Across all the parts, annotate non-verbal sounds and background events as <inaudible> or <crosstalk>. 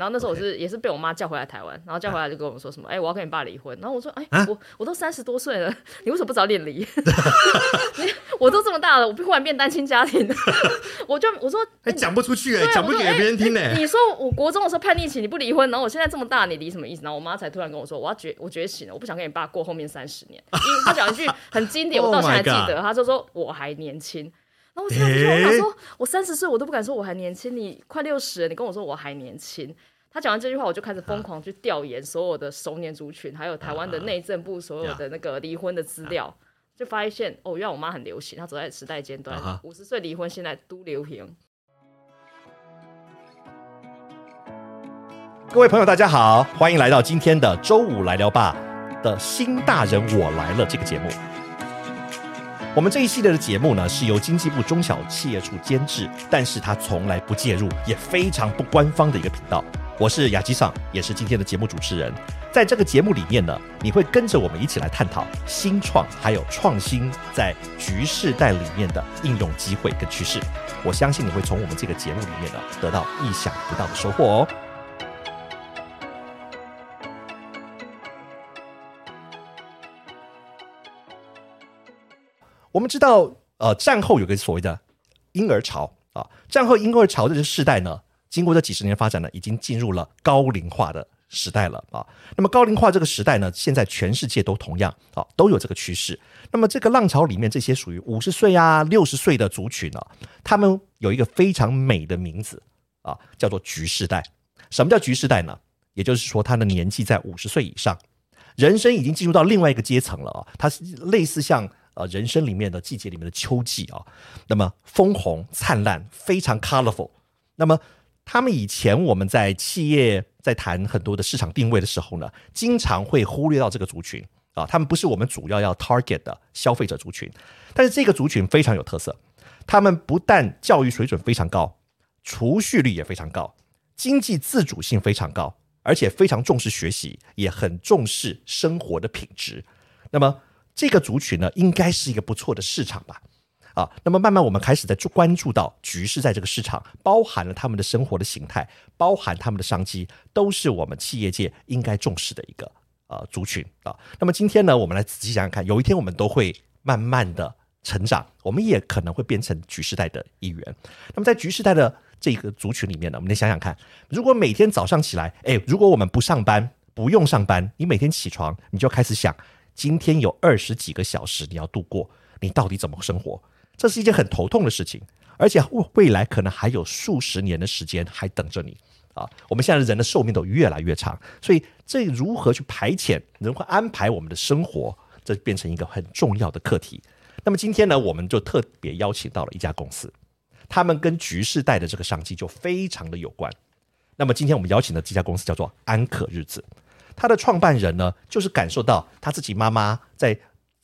然后那时候我是也是被我妈叫回来台湾，然后叫回来就跟我们说什么，哎，我要跟你爸离婚。然后我说，哎，我我都三十多岁了，你为什么不早点离？<laughs> 我都这么大了，我忽然变单亲家庭，<laughs> 我就我说，还讲不出去哎，讲不给别人听哎。你说我国中的时候叛逆期你不离婚，然后我现在这么大，你离什么意思？然后我妈才突然跟我说，我要觉我觉醒了，我不想跟你爸过后面三十年。因她讲一句很经典，<laughs> 我到现在还记得，她就说我还年轻。然后我听到说，我三十岁我都不敢说我还年轻，你快六十了，你跟我说我还年轻。他讲完这句话，我就开始疯狂去调研所有的熟年族群，还有台湾的内政部所有的那个离婚的资料，就发现哦，原来我妈很流行，她走在时代尖端，五十岁离婚现在都流行。各位朋友，大家好，欢迎来到今天的周五来聊吧的新大人我来了这个节目。我们这一系列的节目呢，是由经济部中小企业处监制，但是他从来不介入，也非常不官方的一个频道。我是雅基尚，也是今天的节目主持人。在这个节目里面呢，你会跟着我们一起来探讨新创还有创新在局势带里面的应用机会跟趋势。我相信你会从我们这个节目里面呢，得到意想不到的收获哦。我们知道，呃，战后有个所谓的婴儿潮啊，战后婴儿潮这个世代呢，经过这几十年发展呢，已经进入了高龄化的时代了啊。那么高龄化这个时代呢，现在全世界都同样啊，都有这个趋势。那么这个浪潮里面，这些属于五十岁啊、六十岁的族群呢，他们有一个非常美的名字啊，叫做“局世代”。什么叫“局世代”呢？也就是说，他的年纪在五十岁以上，人生已经进入到另外一个阶层了啊。它是类似像。呃，人生里面的季节里面的秋季啊，那么枫红灿烂，非常 colorful。那么他们以前我们在企业在谈很多的市场定位的时候呢，经常会忽略到这个族群啊，他们不是我们主要要 target 的消费者族群。但是这个族群非常有特色，他们不但教育水准非常高，储蓄率也非常高，经济自主性非常高，而且非常重视学习，也很重视生活的品质。那么这个族群呢，应该是一个不错的市场吧？啊，那么慢慢我们开始在注关注到局势，在这个市场包含了他们的生活的形态，包含他们的商机，都是我们企业界应该重视的一个呃族群啊。那么今天呢，我们来仔细想想看，有一天我们都会慢慢的成长，我们也可能会变成局势代的一员。那么在局势代的这个族群里面呢，我们得想想看，如果每天早上起来，哎，如果我们不上班，不用上班，你每天起床，你就开始想。今天有二十几个小时你要度过，你到底怎么生活？这是一件很头痛的事情，而且未来可能还有数十年的时间还等着你啊！我们现在人的寿命都越来越长，所以这如何去排遣、如何安排我们的生活，这变成一个很重要的课题。那么今天呢，我们就特别邀请到了一家公司，他们跟局势带的这个商机就非常的有关。那么今天我们邀请的这家公司叫做安可日子。他的创办人呢，就是感受到他自己妈妈在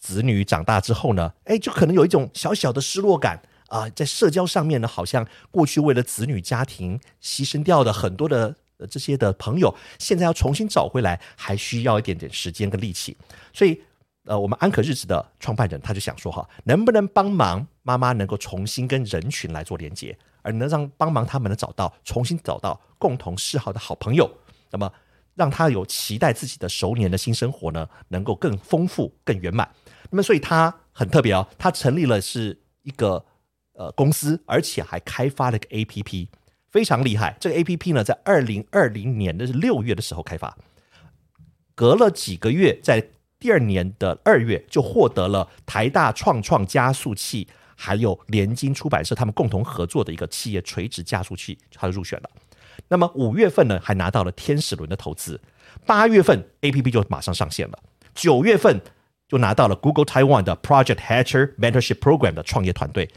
子女长大之后呢，哎，就可能有一种小小的失落感啊，在社交上面呢，好像过去为了子女家庭牺牲掉的很多的这些的朋友，现在要重新找回来，还需要一点点时间跟力气。所以，呃，我们安可日子的创办人他就想说哈，能不能帮忙妈妈能够重新跟人群来做连接，而能让帮忙他们能找到重新找到共同嗜好的好朋友，那么。让他有期待自己的熟年的新生活呢，能够更丰富、更圆满。那么，所以他很特别哦，他成立了是一个呃公司，而且还开发了一个 A P P，非常厉害。这个 A P P 呢，在二零二零年的六月的时候开发，隔了几个月，在第二年的二月就获得了台大创创加速器，还有联经出版社他们共同合作的一个企业垂直加速器，他就入选了。那么五月份呢，还拿到了天使轮的投资；八月份 A P P 就马上上线了；九月份就拿到了 Google Taiwan 的 Project Hatcher Mentorship Program 的创业团队。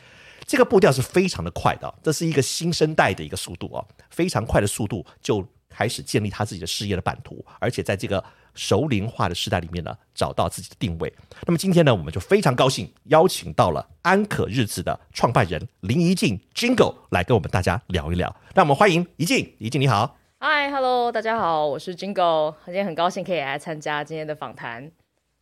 这个步调是非常的快的，这是一个新生代的一个速度啊，非常快的速度就开始建立他自己的事业的版图，而且在这个。熟龄化的时代里面呢，找到自己的定位。那么今天呢，我们就非常高兴邀请到了安可日子的创办人林怡静 Jingle 来跟我们大家聊一聊。让我们欢迎怡静，怡静你好。嗨，Hello，大家好，我是 Jingle，今天很高兴可以来参加今天的访谈，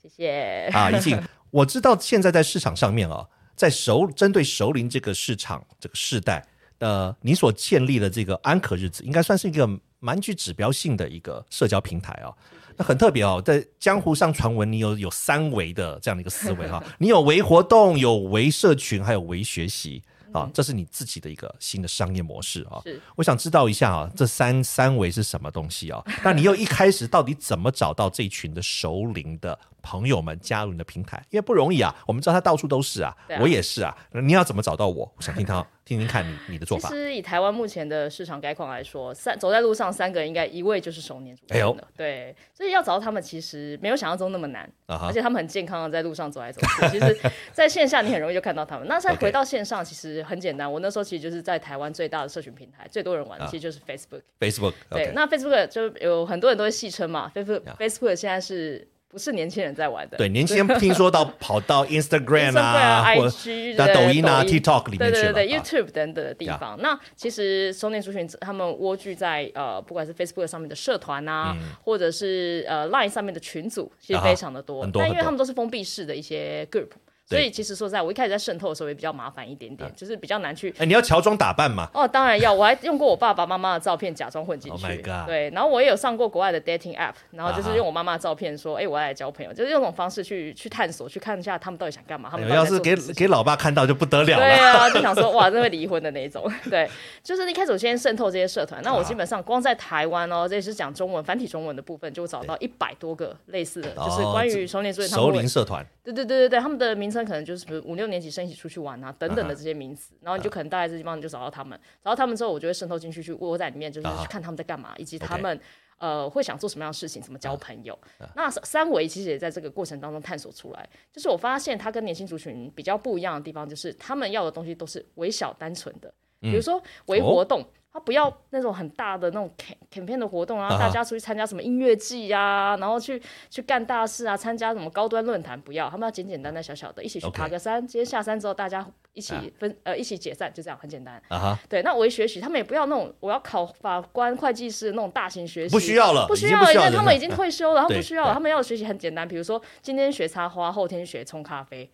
谢谢。啊，怡静，我知道现在在市场上面啊，在熟针对熟龄这个市场这个世代，呃，你所建立的这个安可日子，应该算是一个蛮具指标性的一个社交平台哦。那很特别哦，在江湖上传闻，你有有三维的这样的一个思维哈，你有为活动，有为社群，还有为学习。啊，这是你自己的一个新的商业模式啊！我想知道一下啊，这三三维是什么东西啊？<laughs> 那你又一开始到底怎么找到这一群的熟龄的朋友们加入你的平台？因为不容易啊，我们知道他到处都是啊，我也是啊，你要怎么找到我？我想听他。听听看你你的做法。其实以台湾目前的市场概况来说，三走在路上三个人应该一位就是熟年族群的，对，所以要找到他们其实没有想象中那么难，而且他们很健康的在路上走来走去。<laughs> 其实在线下你很容易就看到他们。那再回到线上，其实很简单。我那时候其实就是在台湾最大的社群平台，最多人玩的其实就是 Facebook。Facebook 对，那 Facebook 就有很多人都会戏称嘛，Facebook Facebook 现在是。不是年轻人在玩的，对，年轻人听说到跑到 Instagram 啊，或者抖音啊、TikTok 里面去了，对对对，YouTube 等等的地方。那其实中年族群他们蜗居在呃，不管是 Facebook 上面的社团啊，或者是呃 Line 上面的群组，其实非常的多。但因为他们都是封闭式的一些 group。所以其实说在，我一开始在渗透的时候也比较麻烦一点点，就是比较难去。哎，你要乔装打扮嘛？哦，当然要，我还用过我爸爸妈妈的照片假装混进去。对，然后我也有上过国外的 dating app，然后就是用我妈妈的照片说，哎，我要来交朋友，就是用这种方式去去探索，去看一下他们到底想干嘛。他们要是给给老爸看到就不得了了。对啊，就想说哇，真会离婚的那一种。对，就是一开始我先渗透这些社团，那我基本上光在台湾哦，这也是讲中文繁体中文的部分，就找到一百多个类似的，就是关于熟年族熟龄社团。对对对对对，他们的名称可能就是五六年级生一起出去玩啊等等的这些名词，然后你就可能大概这地方你就找到他们，找到他们之后，我就会渗透进去去窝在里面，就是去看他们在干嘛，以及他们呃会想做什么样的事情，怎么交朋友。那三维其实也在这个过程当中探索出来，就是我发现他跟年轻族群比较不一样的地方，就是他们要的东西都是微小单纯的，比如说微活动。他不要那种很大的那种 campaign 的活动啊，大家出去参加什么音乐季呀，然后去去干大事啊，参加什么高端论坛，不要，他们要简简单单小小的，一起去爬个山，今天下山之后大家一起分呃一起解散，就这样很简单。啊对，那微学习他们也不要那种我要考法官、会计师那种大型学习，不需要了，不需要，因为他们已经退休了，<laughs> 他们不需要了，他们要的学习很简单，比如说今天学插花，后天学冲咖啡。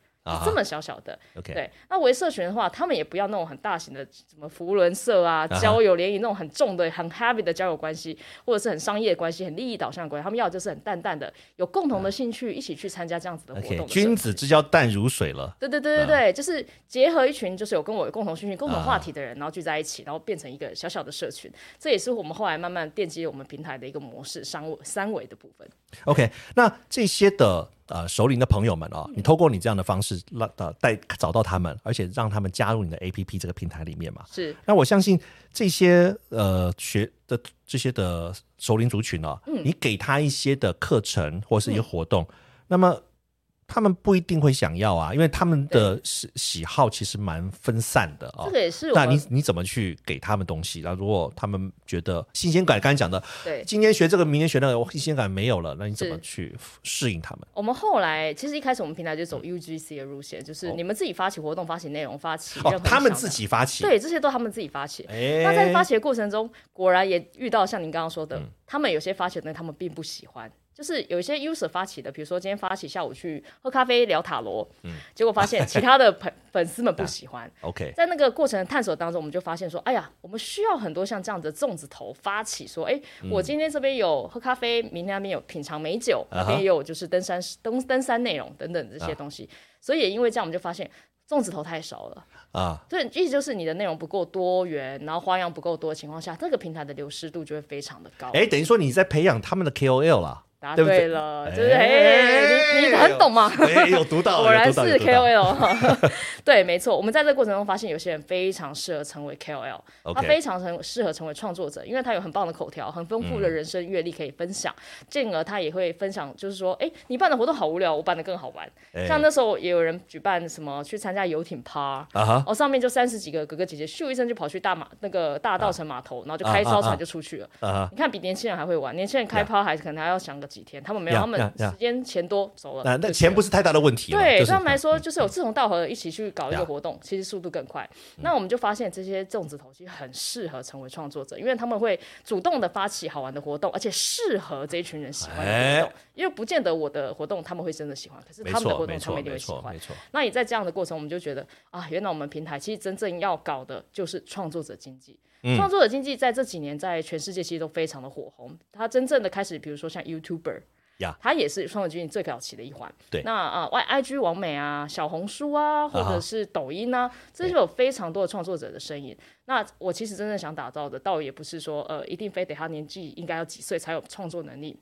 这么小小的，对。那为社群的话，他们也不要那种很大型的，什么福伦社啊、交友联谊那种很重的、很 heavy 的交友关系，或者是很商业关系、很利益导向关系。他们要就是很淡淡的，有共同的兴趣，一起去参加这样子的活动。君子之交淡如水了。对对对对对，就是结合一群就是有跟我有共同兴趣、共同话题的人，然后聚在一起，然后变成一个小小的社群。这也是我们后来慢慢奠基我们平台的一个模式，三三维的部分。OK，那这些的。呃，熟龄的朋友们哦，你透过你这样的方式让呃带找到他们，而且让他们加入你的 A P P 这个平台里面嘛。是。那我相信这些呃学的这些的熟龄族群哦，你给他一些的课程或是一些活动，那么。他们不一定会想要啊，因为他们的喜喜好其实蛮分散的啊。这个也是。那你你怎么去给他们东西？那如果他们觉得新鲜感，刚才讲的，对，今天学这个，明天学那个，新鲜感没有了，那你怎么去适应他们？我们后来其实一开始我们平台就走 UGC 的路线，就是你们自己发起活动、发起内容、发起。哦，他们自己发起。对，这些都他们自己发起。那在发起的过程中，果然也遇到像您刚刚说的，他们有些发起的东西他们并不喜欢。就是有一些 user 发起的，比如说今天发起下午去喝咖啡聊塔罗，嗯，结果发现其他的粉粉丝们不喜欢。OK，在那个过程探索当中，我们就发现说，哎呀，我们需要很多像这样的粽子头发起，说，哎，我今天这边有喝咖啡，明天那边有品尝美酒，那边也有就是登山登登山内容等等这些东西。所以也因为这样，我们就发现粽子头太少了啊。对，意思就是你的内容不够多元，然后花样不够多的情况下，这个平台的流失度就会非常的高。哎，等于说你在培养他们的 KOL 了。答对了，就是哎，你你很懂吗？<laughs> 有读到，果然是 KOL。<laughs> 对，没错，我们在这个过程中发现，有些人非常适合成为 KOL，他非常成适合成为创作者，因为他有很棒的口条，很丰富的人生阅历可以分享。进而他也会分享，就是说，哎，你办的活动好无聊，我办的更好玩。像那时候也有人举办什么去参加游艇趴，哦，上面就三十几个哥哥姐姐，咻一声就跑去大马那个大稻城码头，然后就开艘船就出去了。你看，比年轻人还会玩，年轻人开趴还可能还要想个。几天，他们没有，呀他们时间钱多走了。那钱不是太大的问题，对，他们来说，就是有志同道合的一起去搞一个活动，其实速度更快。那我们就发现这些粽子头其实很适合成为创作者，因为他们会主动的发起好玩的活动，而且适合这一群人喜欢的活动。因为不见得我的活动他们会真的喜欢，可是他们的活动他们一定会喜欢没。错，那也在这样的过程，我们就觉得啊，原来我们平台其实真正要搞的就是创作者经济。嗯创作者经济在这几年在全世界其实都非常的火红。它真正的开始，比如说像 YouTuber，呀它也是创作经济最早期的一环。对那啊、y I G 网美啊，小红书啊，或者是抖音啊，这就有非常多的创作者的身影。那我其实真正想打造的，倒也不是说呃，一定非得他年纪应该要几岁才有创作能力。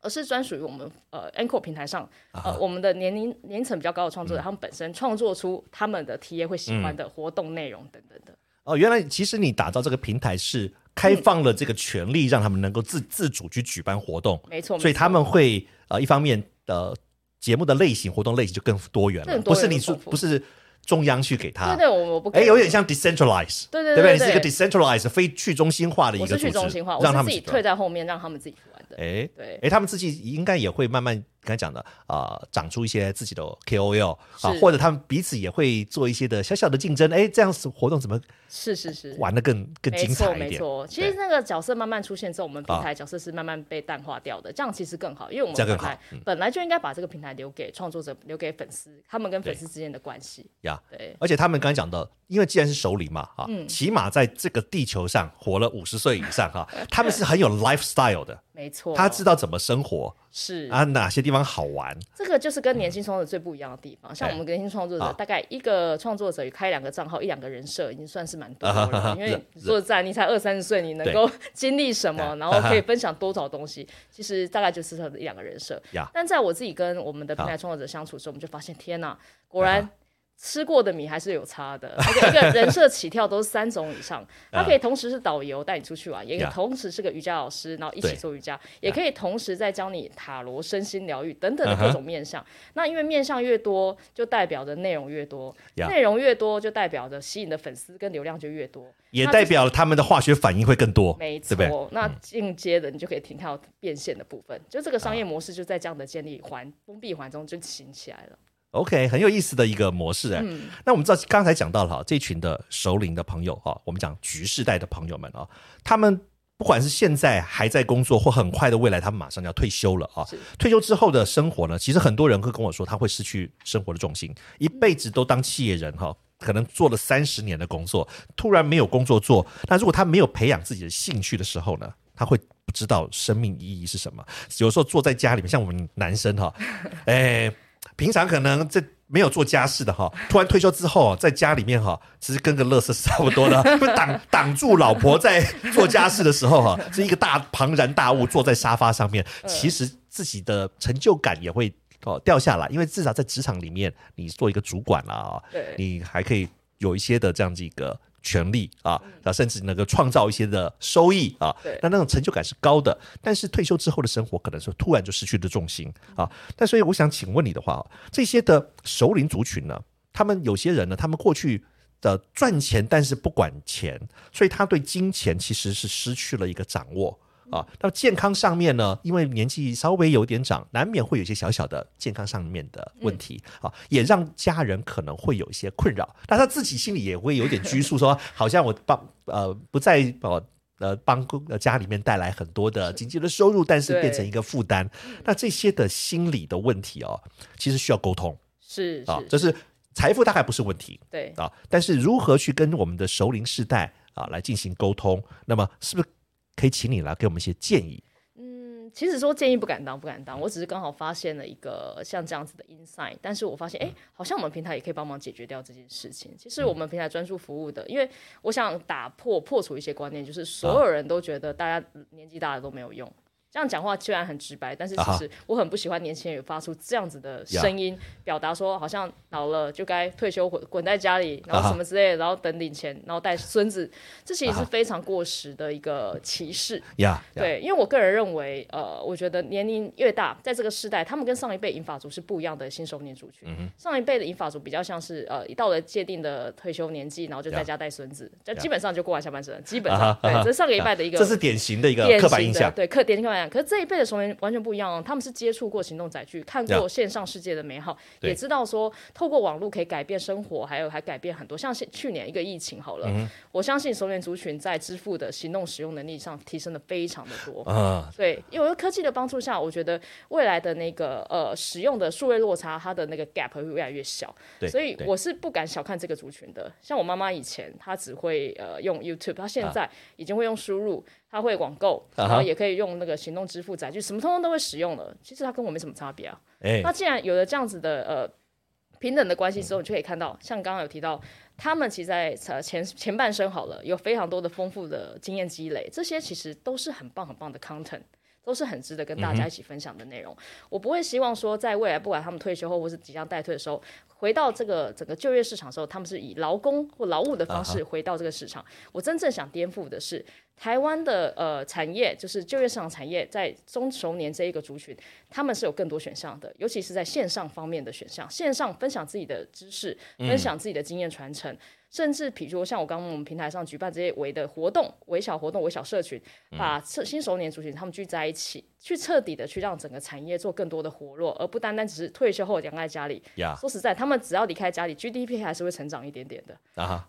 而是专属于我们呃 Anchor 平台上，呃，我们的年龄年层比较高的创作者，他们本身创作出他们的 TA 会喜欢的活动内容等等的。哦，原来其实你打造这个平台是开放了这个权利，让他们能够自自主去举办活动，没错，所以他们会呃一方面呃节目的类型、活动类型就更多元了，不是你说不是中央去给他。对，对，我我不哎，有点像 decentralize，对对对不对？对你是一个 decentralized 非去中心化的一个组织，去中心化，让他们自己退在后面，让他们自己去玩的。哎对。哎，他们自己应该也会慢慢刚才讲的啊、呃长出一些自己的 KOL 啊，或者他们彼此也会做一些的小小的竞争。哎，这样子活动怎么是是是，玩的更更精彩一点？没错。其实那个角色慢慢出现之后，我们平啊台角色是慢慢被淡化掉的，这样其实更好，因为我们平台本来好嗯本来就应该把这个平台留给创作者，留给粉丝，他们跟粉丝之间的关系。呀。对，而且他们刚才讲的，因为既然是首领嘛，啊，嗯起码在这个地球上活了五十岁以上哈，他们是很有 lifestyle 的，<laughs> 没错，他知道怎么生活是啊，哪些地方好玩，这个就是跟年轻创作者最不一样的地方。像哎我们年轻创作者，啊大概一个创作者开两个账号，一两个人设，已经算是蛮多的了。<laughs> 因为说实在，你才二三十岁，你能够 <laughs> 经历什么，啊然后可以分享多少东西，其实大概就是他的一两个人设。但在我自己跟我们的平台创作者相处的时候，我们就发现，天哪，果然。吃过的米还是有差的，<laughs> 而且一个人设起跳都是三种以上，<laughs> 他可以同时是导游带你出去玩，也可以同时是个瑜伽老师，然后一起做瑜伽，也可以同时在教你塔罗、身心疗愈等等的各种面向。那因为面向越多，就代表着内容越多，内容越多就代表着吸引的粉丝跟流量就越多。也代表他们的化学反应会更多，没对对？错，那进阶的你就可以听到变现的部分，就这个商业模式就在这样的建立环封闭环中就行起来了。OK，很有意思的一个模式哎、嗯那我们知道刚才讲到了哈，这群的首领的朋友哈，我们讲局世代的朋友们啊，他们不管是现在还在工作，或很快的未来他们马上要退休了啊。退休之后的生活呢，其实很多人会跟我说，他会失去生活的重心，一辈子都当企业人哈。可能做了三十年的工作，突然没有工作做，那如果他没有培养自己的兴趣的时候呢，他会不知道生命意义是什么。有时候坐在家里面，像我们男生哈，<laughs> 哎，平常可能这没有做家事的哈，<laughs> 突然退休之后，在家里面哈，其实跟个乐色是差不多的，<laughs> 会挡挡住老婆在做家事的时候哈，是一个大庞然大物坐在沙发上面，其实自己的成就感也会哦掉下来，因为至少在职场里面，你做一个主管了啊，你还可以有一些的这样子一个权利啊，啊，甚至能够创造一些的收益啊对，那那种成就感是高的。但是退休之后的生活，可能是突然就失去了重心啊。但所以我想请问你的话，这些的首领族群呢，他们有些人呢，他们过去。的赚钱，但是不管钱，所以他对金钱其实是失去了一个掌握啊。那健康上面呢，因为年纪稍微有点长，难免会有一些小小的健康上面的问题、啊，也让家人可能会有一些困扰。那他自己心里也会有点拘束，说好像我帮呃不再呃。呃，帮公呃家里面带来很多的经济的收入，但是变成一个负担。那这些的心理的问题哦，其实需要沟通是是，，啊就是财富大概不是问题，对。啊，但是如何去跟我们的熟龄世代啊来进行沟通？那么是不是可以请你来给我们一些建议？嗯，其实说建议不敢当，不敢当，我只是刚好发现了一个像这样子的 insight，但是我发现，哎、好像我们平台也可以帮忙解决掉这件事情。其实我们平台专注服务的，因为我想打破破除一些观念，就是所有人都觉得大家年纪大了都没有用。这样讲话虽然很直白，但是其实我很不喜欢年轻人有发出这样子的声音，表达说好像老了就该退休滚滚在家里，然后什么之类的，然后等领钱，然后带孙子，这其实是非常过时的一个歧视。对，因为我个人认为，呃，我觉得年龄越大，在这个时代，他们跟上一辈银发族是不一样的新手年族群。上一辈的银发族比较像是，呃，一到了界定的退休年纪，然后就在家带孙子，就基本上就过完下半生，基本上对，这是上个礼拜的一个这是典型的一个典刻板印象。对刻典型刻板可是这一辈的熟年完全不一样哦，他们是接触过行动载具，看过线上世界的美好，对也知道说透过网络可以改变生活，还有还改变很多。像现去年一个疫情好了，嗯我相信熟年族群在支付的行动使用能力上提升的非常的多。啊，对，因为科技的帮助下，我觉得未来的那个呃使用的数位落差，它的那个 gap 会越来越小。对，对所以我是不敢小看这个族群的。像我妈妈以前，她只会呃用 YouTube，她现在已经会用输入，她会网购，然后也可以用那个行动支付载具，什么通通都会使用了。其实他跟我没什么差别啊。哎那既然有了这样子的呃平等的关系之后，你就可以看到，像刚刚有提到，他们其实在呃前前半生好了，有非常多的丰富的经验积累，这些其实都是很棒很棒的 content。都是很值得跟大家一起分享的内容。我不会希望说，在未来不管他们退休后或是即将待退的时候，回到这个整个就业市场的时候，他们是以劳工或劳务的方式回到这个市场。我真正想颠覆的是，台湾的呃产业，就是就业市场产业，在中熟年这一个族群，他们是有更多选项的，尤其是在线上方面的选项，线上分享自己的知识，分享自己的经验传承。甚至比如像我刚刚我们平台上举办这些微的活动、微小活动、微小社群，把新新熟年族群他们聚在一起，去彻底的去让整个产业做更多的活络，而不单单只是退休后养在家里。呀说实在，他们只要离开家里，GDP 还是会成长一点点的。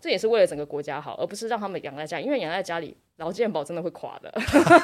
这也是为了整个国家好，而不是让他们养在家里，因为养在家里，劳健保真的会垮的。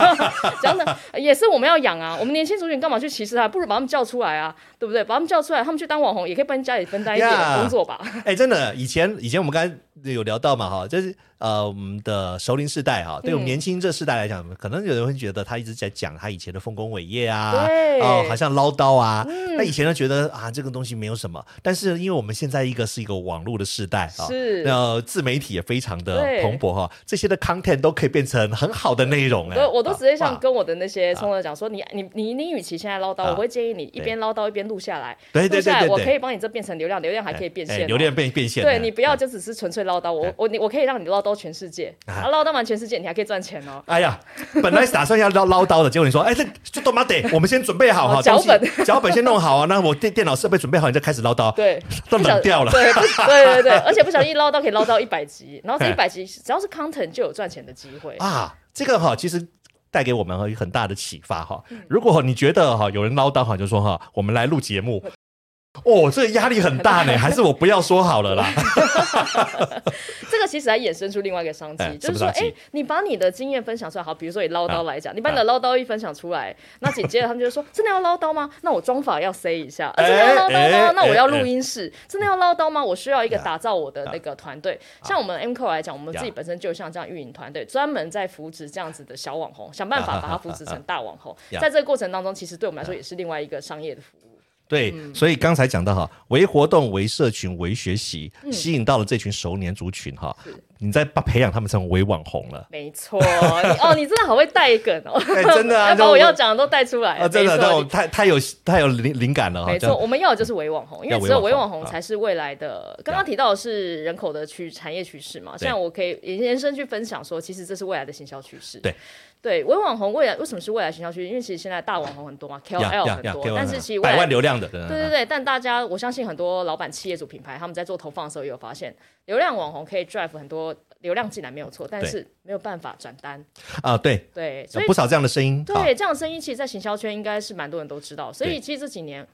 <laughs> 讲的也是我们要养啊，我们年轻族群干嘛去歧视他？不如把他们叫出来啊，对不对？把他们叫出来，他们去当网红，也可以帮家里分担一点工作吧。哎，真的，以前以前我们刚才有聊到嘛，哈，就是呃，我们的熟龄世代哈，对我们嗯年轻这世代来讲，可能有人会觉得他一直在讲他以前的丰功伟业啊，哦，好像唠叨啊。那以前呢，觉得啊，这个东西没有什么，但是因为我们现在一个是一个网络的世代啊，是。那自媒体也非常的蓬勃哈，这些的 content 都可以变成很好的内容哎，我我都直接像跟我的那些冲者讲说，你你你你，与其现在唠叨，啊。我会建议你一边唠叨一边录下来，对对对对对。我可以帮你这变成流量，流量还可以变现流量变变现，对你不要就只是纯粹唠叨，我我你我可以让你唠叨全世界，啊啊唠叨完全世界，你还可以赚钱哦。哎呀，本来是打算要唠唠叨的，结果你说，哎，这就他妈得，<laughs> 我们先准备好哈，哦脚本脚本先弄好啊，那我电电脑设备准备好，你再开始唠叨，对，都冷掉了。对不对对对，<laughs> 而且不小心一唠叨可以唠叨一百集，然后这一百集只要是 content 就有赚钱的机会。啊，这个哈，其实带给我们很大的启发哈。嗯如果你觉得哈有人唠叨哈，就说哈，我们来录节目。哦，这个压力很大呢，<laughs> 还是我不要说好了啦。<laughs> 这个其实还衍生出另外一个商机哎，就是说，哎，你把你的经验分享出来，好，比如说以唠叨来讲，你把你的唠叨一分享出来，那紧接着他们就说，真的要唠叨吗？那我妆法要塞一下，<laughs> 啊真的要唠叨吗？那我要录哎音室，真的要唠叨吗？我需要一个打造我的那个团队。像我们 M Co 来讲，我们自己本身就像这样运营团队，专门在扶持这样子的小网红，想办法把它扶持成大网红。呀在这个过程当中，其实对我们来说也是另外一个商业的服务。对，嗯所以刚才讲到哈，为活动、为社群、为学习，嗯吸引到了这群熟年族群哈，你在把培养他们成为网红了。没错，你哦，你真的好会带梗哦，<laughs> 哎真的啊 <laughs> 要把我我要讲的都带出来啊，真的，那我太太有太有灵灵感了哈。没错，我们要的就是伪网红，因为只有伪网红啊网红才是未来的。刚刚提到的是人口的趋产业趋势嘛，现在我可以延伸去分享说，其实这是未来的行销趋势。对对，微网红未来为什么是未来行销趋势？因为其实现在大网红很多嘛，KOL 很多但是其实未百万来。流量的，对对对对，但大家我相信很多老板、企业主、品牌他们在做投放的时候也有发现，流量网红可以 drive 很多流量进来没有错，但是没有办法转单。啊，对，对，所以有不少这样的声音。啊对，这样的声音其实，在行销圈应该是蛮多人都知道，所以其实这几年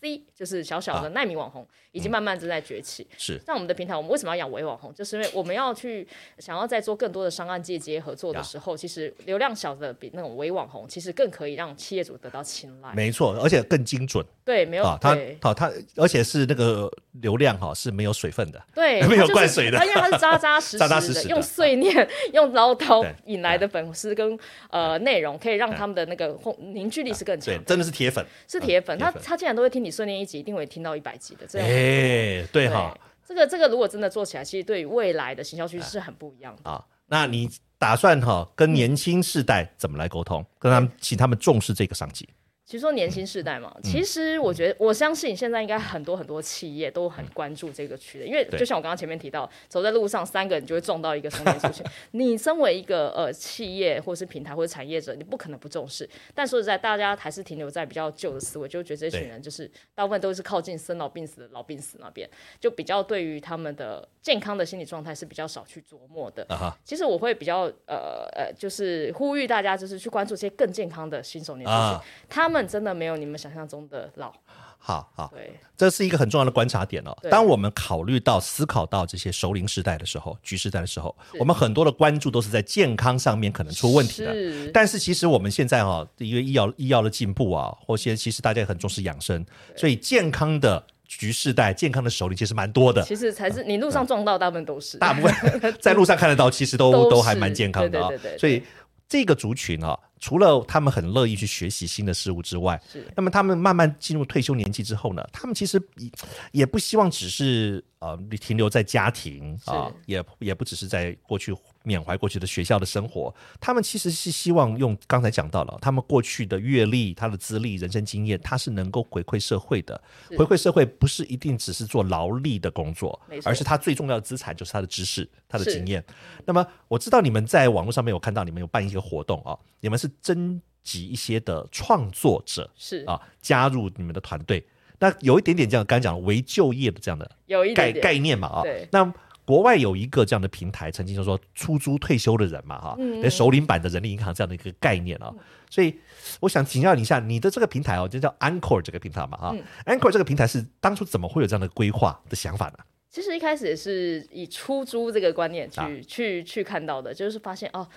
KOC 就是小小的啊奈米网红，已经慢慢正在崛起。是像我们的平台，我们为什么要养微网红？就是因为我们要去想要在做更多的商案借接合作的时候，其实流量小的比那种微网红，其实更可以让企业主得到青睐。没错，而且更精准对，没有啊。它对好，它而且是那个流量哈是没有水分的。对，<laughs> 没有灌水的它因为它是扎扎实扎扎实实的用碎念、用唠叨引来的粉丝跟呃内容，可以让他们的那个后凝聚力是更强，。对真的是铁粉。是铁粉，铁粉他他竟然都会听你顺练一集，一定会听到一百集的。这样哎，对哈这个这个如果真的做起来，其实对于未来的行销趋势是很不一样的。啊，那你打算哈跟年轻世代怎么来沟通，跟他们请他们重视这个商机？其实说年轻世代嘛，嗯其实我觉得，我相信现在应该很多很多企业都很关注这个区的，因为就像我刚刚前面提到，走在路上三个人就会撞到一个中年族群。<laughs> 你身为一个呃企业或是平台或者产业者，你不可能不重视。但说实在，大家还是停留在比较旧的思维，就觉得这群人就是大部分都是靠近生老病死的老病死那边，就比较对于他们的健康的心理状态是比较少去琢磨的。其实我会比较呃呃，就是呼吁大家，就是去关注这些更健康的新手年族群，啊，他们真的没有你们想象中的老。好好，对，这是一个很重要的观察点哦。当我们考虑到、思考到这些熟龄时代的时候、局势代的时候，我们很多的关注都是在健康上面可能出问题的。是但是其实我们现在哈、因为医药医药的进步啊，或些其实大家也很重视养生，所以健康的局势代、健康的熟龄其实蛮多的。其实才是你路上撞到，大部分都是。大部分 <laughs> 在路上看得到，其实都都都还蛮健康的啊、对对对对所以这个族群啊，除了他们很乐意去学习新的事物之外，是。那么他们慢慢进入退休年纪之后呢，他们其实也也不希望只是呃停留在家庭啊、也也不只是在过去缅怀过去的学校的生活，他们其实是希望用刚才讲到了，他们过去的阅历、他的资历、人生经验，他是能够回馈社会的。回馈社会不是一定只是做劳力的工作而是他最重要的资产就是他的知识、他的经验。那么我知道你们在网络上面有看到，你们有办一个活动啊，你们是征集一些的创作者是啊加入你们的团队。那有一点点这样，刚才讲的为就业的这样的概有一点点概念嘛啊对。那国外有一个这样的平台，曾经就说出租退休的人嘛哈，嗯连首领版的人力银行这样的一个概念啊。所以我想请教你一下，你的这个平台哦，就叫 Anchor 这个平台嘛哈、Anchor 这个平台是当初怎么会有这样的规划的想法呢？其实一开始也是以出租这个观念去、啊去去看到的，就是发现哦，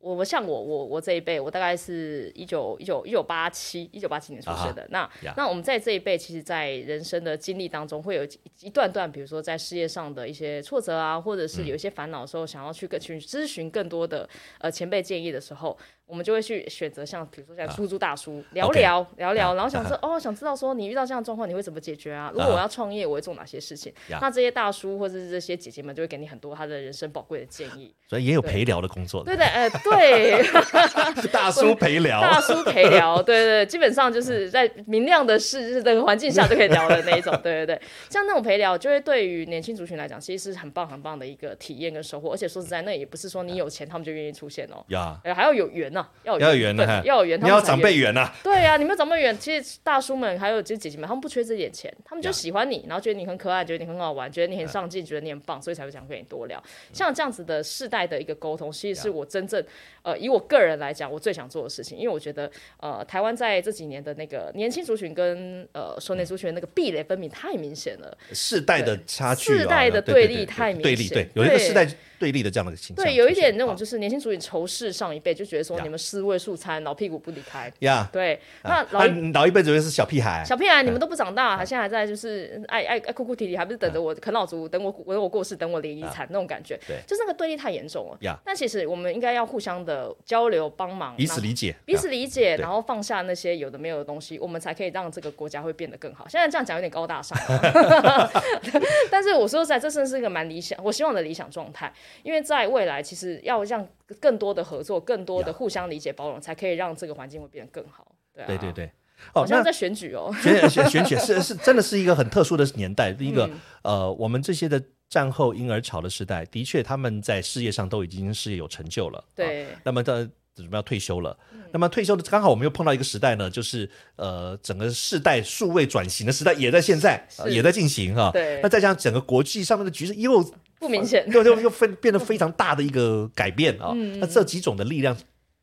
我我像我我我这一辈，我大概是一九一九一九八七一九八七年出生的。那呀那我们在这一辈，其实，在人生的经历当中，会有一一段段，比如说在事业上的一些挫折啊，或者是有一些烦恼的时候，想要去跟去咨询更多的呃前辈建议的时候，我们就会去选择像比如说像出租大叔、聊聊聊聊，啊然后想说哦，想知道说你遇到这样的状况，你会怎么解决啊？如果我要创业，我会做哪些事情？呀那这些大叔或者是这些姐姐们就会给你很多他的人生宝贵的建议。所以也有陪聊的工作的，对对，呃，对，<laughs> 大叔陪聊，大叔陪聊，对对对，基本上就是在明亮的是这个环境下就可以聊的那一种，<laughs> 对对对，像那种陪聊，就会对于年轻族群来讲，其实是很棒很棒的一个体验跟收获。而且说实在，那也不是说你有钱他们就愿意出现哦，呀，呃，还要有缘呐、要要有缘对呢，要有缘，他你要长辈缘呐，对呀、你没有长辈缘，其实大叔们还有就是姐姐们，他们不缺这点钱，他们就喜欢你，然后觉得你很可爱，觉得你很好玩，觉得你很上进，觉得你很棒，所以才会想跟你多聊。像这样子的世代的一个沟通，其实是我真正呃以我个人来讲，我最想做的事情，因为我觉得呃台湾在这几年的那个年轻族群跟呃熟年族群那个壁垒分明太明显了。世代的差距啊，世代的对立太明显。对立对，有一个世代对立的这样的情况对，有一点那种啊就是年轻族群仇视上一辈，就觉得说呀你们四位素餐，老屁股不离开。呀，对，那啊老啊老一辈子就是小屁孩，小屁孩，你们都不长大，还现在还在就是爱爱爱哭哭啼啼，还不是等着我啃老族，等我等我过世，等我领遗产那种感觉，对。就是那个对立太严重了。呀但其实我们应该要互相的交流、帮忙，彼此理解，彼此理解，对。然后放下那些有的没有的东西，我们才可以让这个国家会变得更好。现在这样讲有点高大上啊，<laughs> <laughs> 但是我说实在，这真是一个蛮理想，我希望的理想状态，因为在未来其实要让更多的合作、更多的互相理解、包容，才可以让这个环境会变得更好。对啊，对对。对。哦，好像在选举哦，选选选举是是真的是一个很特殊的年代，一个、嗯。呃，我们这些的战后婴儿潮的时代，的确他们在事业上都已经是有成就了，啊。对，那么的准备要退休了。那么退休的刚好我们又碰到一个时代呢，就是呃整个世代数位转型的时代也在现在、呃也在进行哈、对。那再加上整个国际上面的局势又不明显。<laughs> 又又又分变得非常大的一个改变啊、嗯那这几种的力量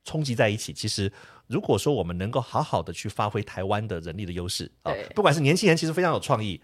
冲击在一起，其实。如果说我们能够好好的去发挥台湾的人力的优势啊，不管是年轻人其实非常有创意，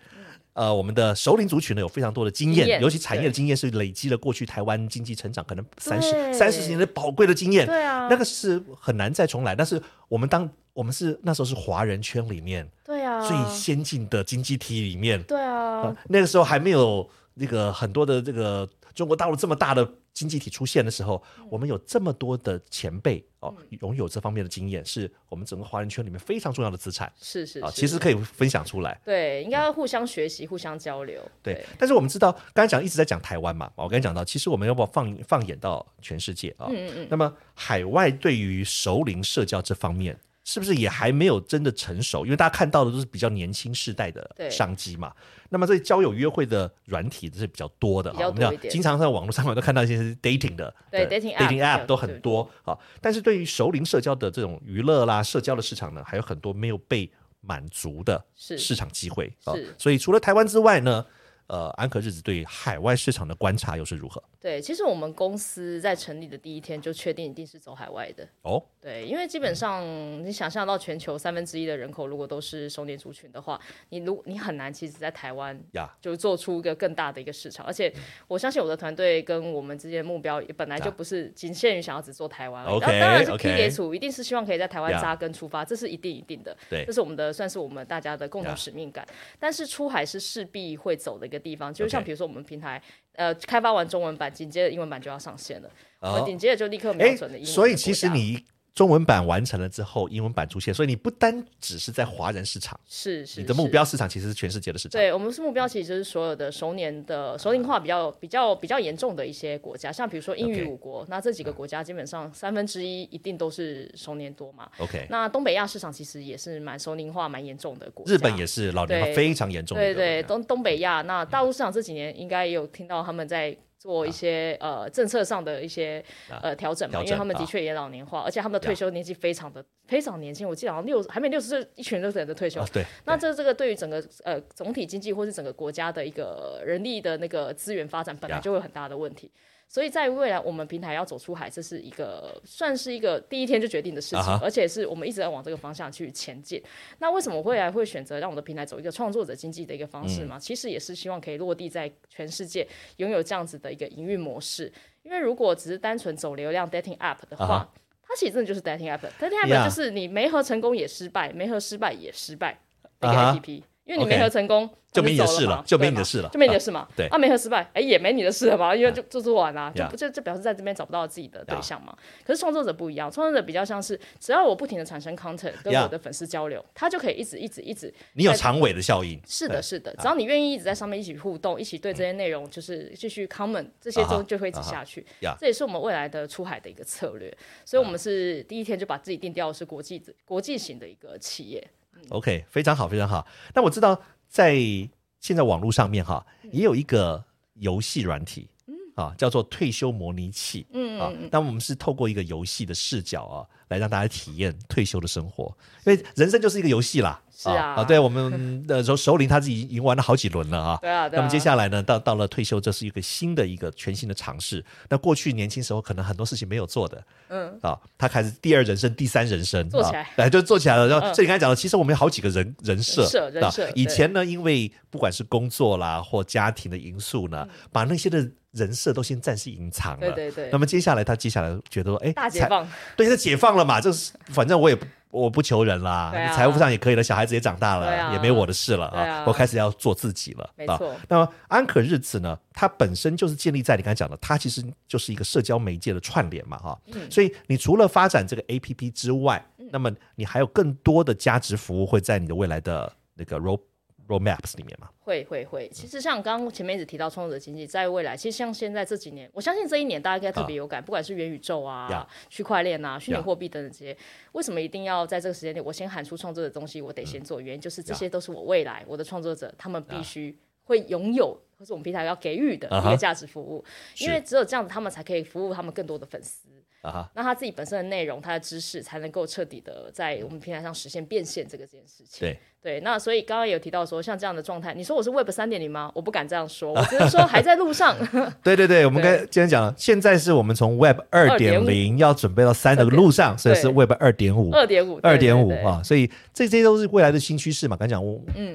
呃，我们的首领族群呢有非常多的经验，尤其产业的经验是累积了过去台湾经济成长可能三十对三十年的宝贵的经验，对啊，那个是很难再重来。但是我们当我们是那时候是华人圈里面对啊，最先进的经济体里面，对啊。啊，那个时候还没有那个很多的这个中国大陆这么大的经济体出现的时候，嗯我们有这么多的前辈哦，拥有这方面的经验，是我们整个华人圈里面非常重要的资产啊，是是是其实可以分享出来。对，应该要互相学习、互相交流。对，但是我们知道，刚才讲一直在讲台湾嘛，我刚才讲到，其实我们要不要放放眼到全世界啊？嗯嗯嗯，那么海外对于熟龄社交这方面，是不是也还没有真的成熟？因为大家看到的都是比较年轻世代的商机嘛。那么这交友约会的软体这是比较多的，比较哈我们讲多一点经常在网络上面都看到一些是 dating 的，对 dating app 都很多啊。但是对于熟龄社交的这种娱乐啦、社交的市场呢，还有很多没有被满足的市场机会啊。所以除了台湾之外呢，呃，安可日子对海外市场的观察又是如何？对，其实我们公司在成立的第一天就确定一定是走海外的。哦，对，因为基本上你想象到全球三分之一的人口如果都是熟年族群的话，你如你很难其实在台湾呀，就做出一个更大的一个市场，而且我相信我的团队跟我们之间的目标也本来就不是仅限于想要只做台湾，OK，然后当然是 P 给处一定是希望可以在台湾扎根出发，这是一定一定的，对。这是我们的算是我们大家的共同使命感。但是出海是势必会走的一个地方，就是像比如说我们平台呃开发完中文版，紧接着英文版就要上线了，我们哦紧接着就立刻瞄哎准了英文。所以其实你中文版完成了之后，英文版出现，所以你不单只是在华人市场，是是你的目标市场其实是全世界的市场。对我们是目标，其实就是所有的熟年的熟龄化比较比较比较严重的一些国家，像比如说英语五国那这几个国家基本上三分之一一定都是熟年多嘛。OK，那东北亚市场其实也是蛮熟龄化蛮严重的国家，日本也是老龄化非常严重的对。对东东北亚，那大陆市场这几年应该也有听到他们在。做一些、呃政策上的一些呃调整嘛，因为他们的啊确也老年化，而且他们的退休年纪非常的非常年轻，我记得好像六还没六十岁，一群六十岁的退休。啊，对，那这这个对于整个呃总体经济或是整个国家的一个人力的那个资源发展，本来就会有很大的问题。所以在未来，我们平台要走出海，这是一个算是一个第一天就决定的事情而且是我们一直在往这个方向去前进。那为什么未来会选择让我的平台走一个创作者经济的一个方式嗯嘛？其实也是希望可以落地在全世界，拥有这样子的一个营运模式。因为如果只是单纯走流量 dating app 的话，它其实真的就是 dating app。dating app Yeah 就是你没合成功也失败，没合失败也失败的一个 APP。因为你没合成功，就没你的事了就没你的事了就没你的事嘛。对啊，没合失败，哎，也没你的事了吧，因为就就做完啦，就 Yeah 就就表示在这边找不到自己的对象嘛。可是创作者不一样，创作者比较像是只要我不停的产生 content，跟我的粉丝交流，他就可以一直一直一直你有长尾的效应。是的，是的，只要你愿意一直在上面一起互动，一起对这些内容就是继续 comment，这些都就就会一直下去呀。这也是我们未来的出海的一个策略。所以我们是第一天就把自己定调是国际国际型的一个企业。OK，非常好，非常好。那我知道在现在网络上面哈，嗯也有一个游戏软体，啊，叫做退休模拟器，嗯啊，但我们是透过一个游戏的视角啊，来让大家体验退休的生活，因为人生就是一个游戏啦。是啊啊，对我们的首首领他自己已经玩了好几轮了啊。<laughs> 对啊，对啊。那么接下来呢，到到了退休，这是一个新的一个全新的尝试。那过去年轻时候可能很多事情没有做的，嗯，啊，他开始第二人生、第三人生，做起来 <laughs> 就做起来了。然后，嗯所以你刚才讲的，其实我们有好几个人人设，以前呢，因为不管是工作啦或家庭的因素呢，把那些的人设都先暂时隐藏了。嗯对对对。那么接下来，他接下来觉得说，哎，财，大解放，<laughs> 对，他解放了嘛，就是反正我也不。我不求人啦，财务上也可以了，小孩子也长大了，啊。也没我的事了对啊。我开始要做自己了啊。没错。那么安可日子呢，它本身就是建立在你刚才讲的，它其实就是一个社交媒介的串联嘛，哈、嗯。所以你除了发展这个 A P P 之外，那么你还有更多的价值服务会在你的未来的那个 road roadmaps 里面嘛？会会会。其实像刚刚前面一直提到创作者经济，在未来，其实像现在这几年，我相信这一年大家应该特别有感，不管是元宇宙啊呀、区块链啊、虚拟货币等等这些，为什么一定要在这个时间点，我先喊出创作者的东西，我得先做？原因就是这些都是我未来我的创作者他们必须会拥有。或是我们平台要给予的一个价值服务因为只有这样子，他们才可以服务他们更多的粉丝。啊哈，那他自己本身的内容、他的知识，才能够彻底的在我们平台上实现变现这个这件事情。对对，那所以刚刚有提到说，像这样的状态，你说我是 Web 三点零吗？我不敢这样说，<laughs> 我只是说还在路上。对对对，我们对跟今天讲了，现在是我们从 Web 二点零要准备到三的路上，所以是 Web 二点五。二点五，二点五啊，所以这这些都是未来的新趋势嘛。刚讲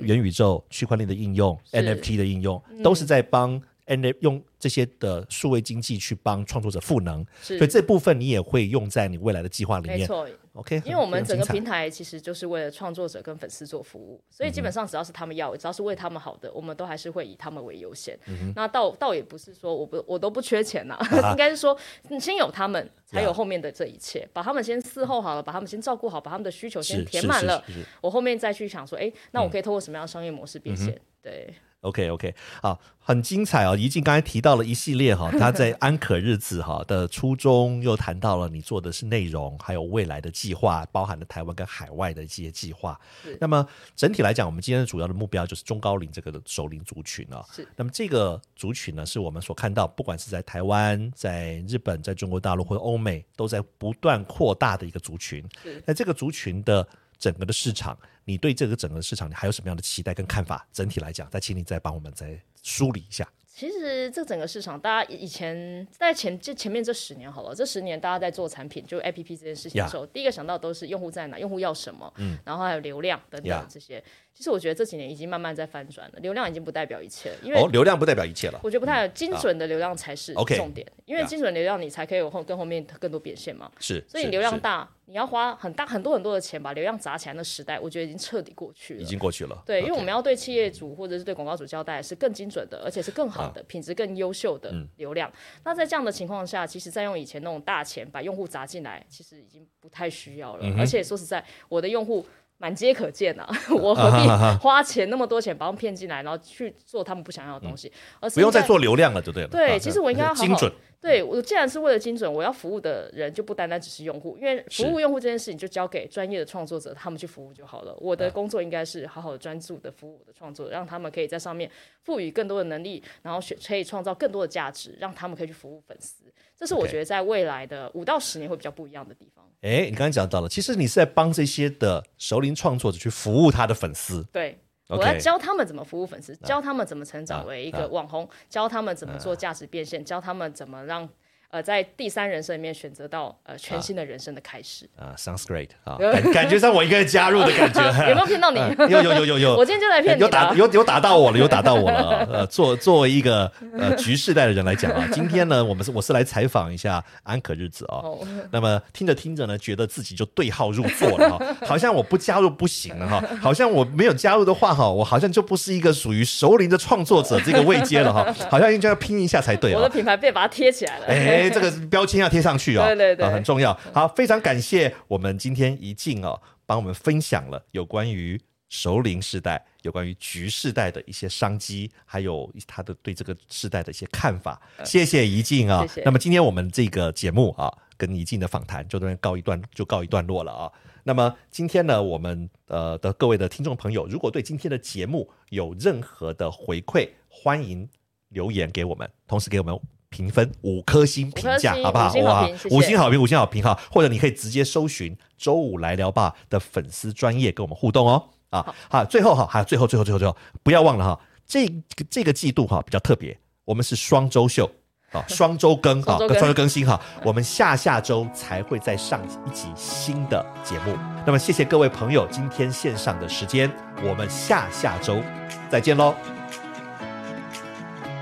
元宇宙、区块链的应用、NFT 的应用，都是在帮 N 用这些的数位经济去帮创作者赋能，所以是这部分你也会用在你未来的计划里面。没错，OK，因为我们整个平台其实就是为了创作者跟粉丝做服务，所以基本上只要是他们要，只要是为他们好的，我们都还是会以他们为优先。那倒倒也不是说我不我都不缺钱呐、啊。应该是说你先有他们，才有呀后面的这一切，把他们先伺候好了，把他们先照顾好，把他们的需求先填满了，我后面再去想说，哎，那我可以通过什么样的商业模式变现？对，OK OK，好，很精彩哦。怡静刚才提到了一系列哈，<laughs> 他在安可日子哈的初衷，又谈到了你做的是内容，还有未来的计划，包含了台湾跟海外的一些计划。那么整体来讲，我们今天的主要的目标就是中高龄这个首领族群啊。是。那么这个族群呢，是我们所看到，不管是在台湾、在日本、在中国大陆或者欧美，都在不断扩大的一个族群。那这个族群的。整个的市场，你对这个整个市场，你还有什么样的期待跟看法？整体来讲，再请你再帮我们再梳理一下。其实这整个市场，大家以前在前就前面这十年好了，这十年大家在做产品，就 A P P 这件事情的时候，第一个想到都是用户在哪，用户要什么，嗯，然后还有流量等等这些。其实我觉得这几年已经慢慢在翻转了，流量已经不代表一切了，因为哦，流量不代表一切了。我觉得不太精准的流量才是重点，因为精准流量你才可以有后跟后面更多变现嘛。是，所以流量大，你要花很大很多很多的钱把流量砸起来，那时代我觉得已经彻底过去了，已经过去了。对，因为我们要对企业主或者是对广告主交代是更精准的，而且是更好的品质更优秀的流量。那在这样的情况下，其实再用以前那种大钱把用户砸进来，其实已经不太需要了。而且说实在，我的用户。满街可见呐，<laughs> 我何必花钱那么多钱把他们骗进来，然后去做他们不想要的东西？而不用再做流量了，就对了。对，其实我应该要精准。对我既然是为了精准，我要服务的人就不单单只是用户，因为服务用户这件事情就交给专业的创作者他们去服务就好了。我的工作应该是好好的专注的服务我的创作，让他们可以在上面赋予更多的能力，然后可以创造更多的价值，让他们可以去服务粉丝。这是我觉得在未来的五到十年会比较不一样的地方。哎，你刚刚讲到了，其实你是在帮这些的熟龄创作者去服务他的粉丝。对，我要教他们怎么服务粉丝，教他们怎么成长为一个网红，教他们怎么做价值变现，教他们怎么让。呃，在第三人生里面选择到呃全新的人生的开始啊，sounds great 啊，<laughs> 感感觉上我应该加入的感觉，有没有骗到你？<laughs> 有有有有有，我今天就来骗你，有打有有打到我了，有打到我了。呃，作作为一个呃局世代的人来讲啊，今天呢，我们是我是来采访一下安可日子啊。那么听着听着呢，觉得自己就对号入座了哈，好像我不加入不行了哈，好像我没有加入的话哈，我好像就不是一个属于熟龄的创作者这个位阶了哈，好像应该要拼一下才对啊。我的品牌被把它贴起来了。哎，这个标签要贴上去哦，对对对，很重要。好，非常感谢我们今天一静哦，帮我们分享了有关于熟龄世代、有关于局世代的一些商机，还有他的对这个世代的一些看法。谢谢一静啊。那么今天我们这个节目啊，跟一静的访谈就这边告一段，就告一段落了啊。那么今天呢，我们呃的各位的听众朋友，如果对今天的节目有任何的回馈，欢迎留言给我们，同时给我们。评分五颗星评价好不好？哇，五星好评，五星好评哈！或者你可以直接搜寻“周五来聊吧”的粉丝专业跟我们互动哦。啊，好，最后哈，还有最后最后最后最后，不要忘了哈，这个这个季度哈比较特别，我们是双周秀 <laughs> 啊，双周更啊，双周更新哈，我们下下周才会再上一集新的节目。那么谢谢各位朋友今天线上的时间，我们下下周再见喽。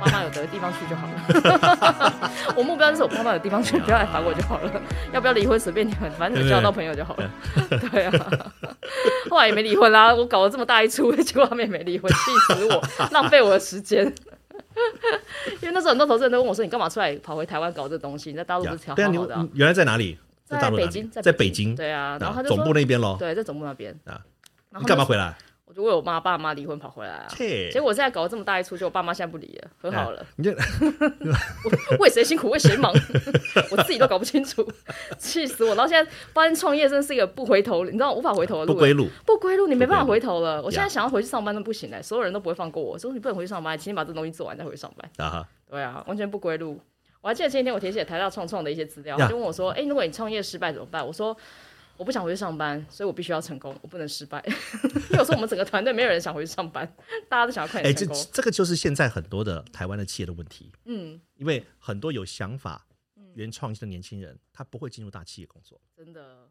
妈妈有的地方去就好了。<laughs> 我目标就是我妈妈有地方去，不要来烦我就好了。<laughs> 要不要离婚随便你们，反正你交到朋友就好了。对 <laughs> 啊，后来也没离婚啦。我搞了这么大一出，结果他们也没离婚，气死我，浪费我的时间。因为那时候很多投资人都问我说：“你干嘛出来跑回台湾搞这东西？你在大陆不是挺好的？”原来在哪里？在北京，在北京。对啊，然后他就总部那边喽。对，在总部那边啊。你干嘛回来？我就为我妈爸妈离婚跑回来啊，结果我现在搞了这么大一出，就我爸妈现在不离了，和好了。你就 <laughs> 为谁辛苦为谁忙，<laughs> 我自己都搞不清楚，气死我！然后现在发现创业真是一个不回头，你知道无法回头的路，不归路，不归路，你没办法回头了。我现在想要回去上班都不行嘞，所有人都不会放过我，说你不能回去上班，请你把这东西做完再回去上班。啊，对啊，完全不归路。我还记得前几天我填写台大创创的一些资料，就问我说：“哎，如果你创业失败怎么办？”我说。我不想回去上班，所以我必须要成功，我不能失败。因为我说我们整个团队没有人想回去上班，大家都想要快点成功。这这个就是现在很多的台湾的企业的问题。嗯，因为很多有想法、原创性的年轻人，他不会进入大企业工作。真的。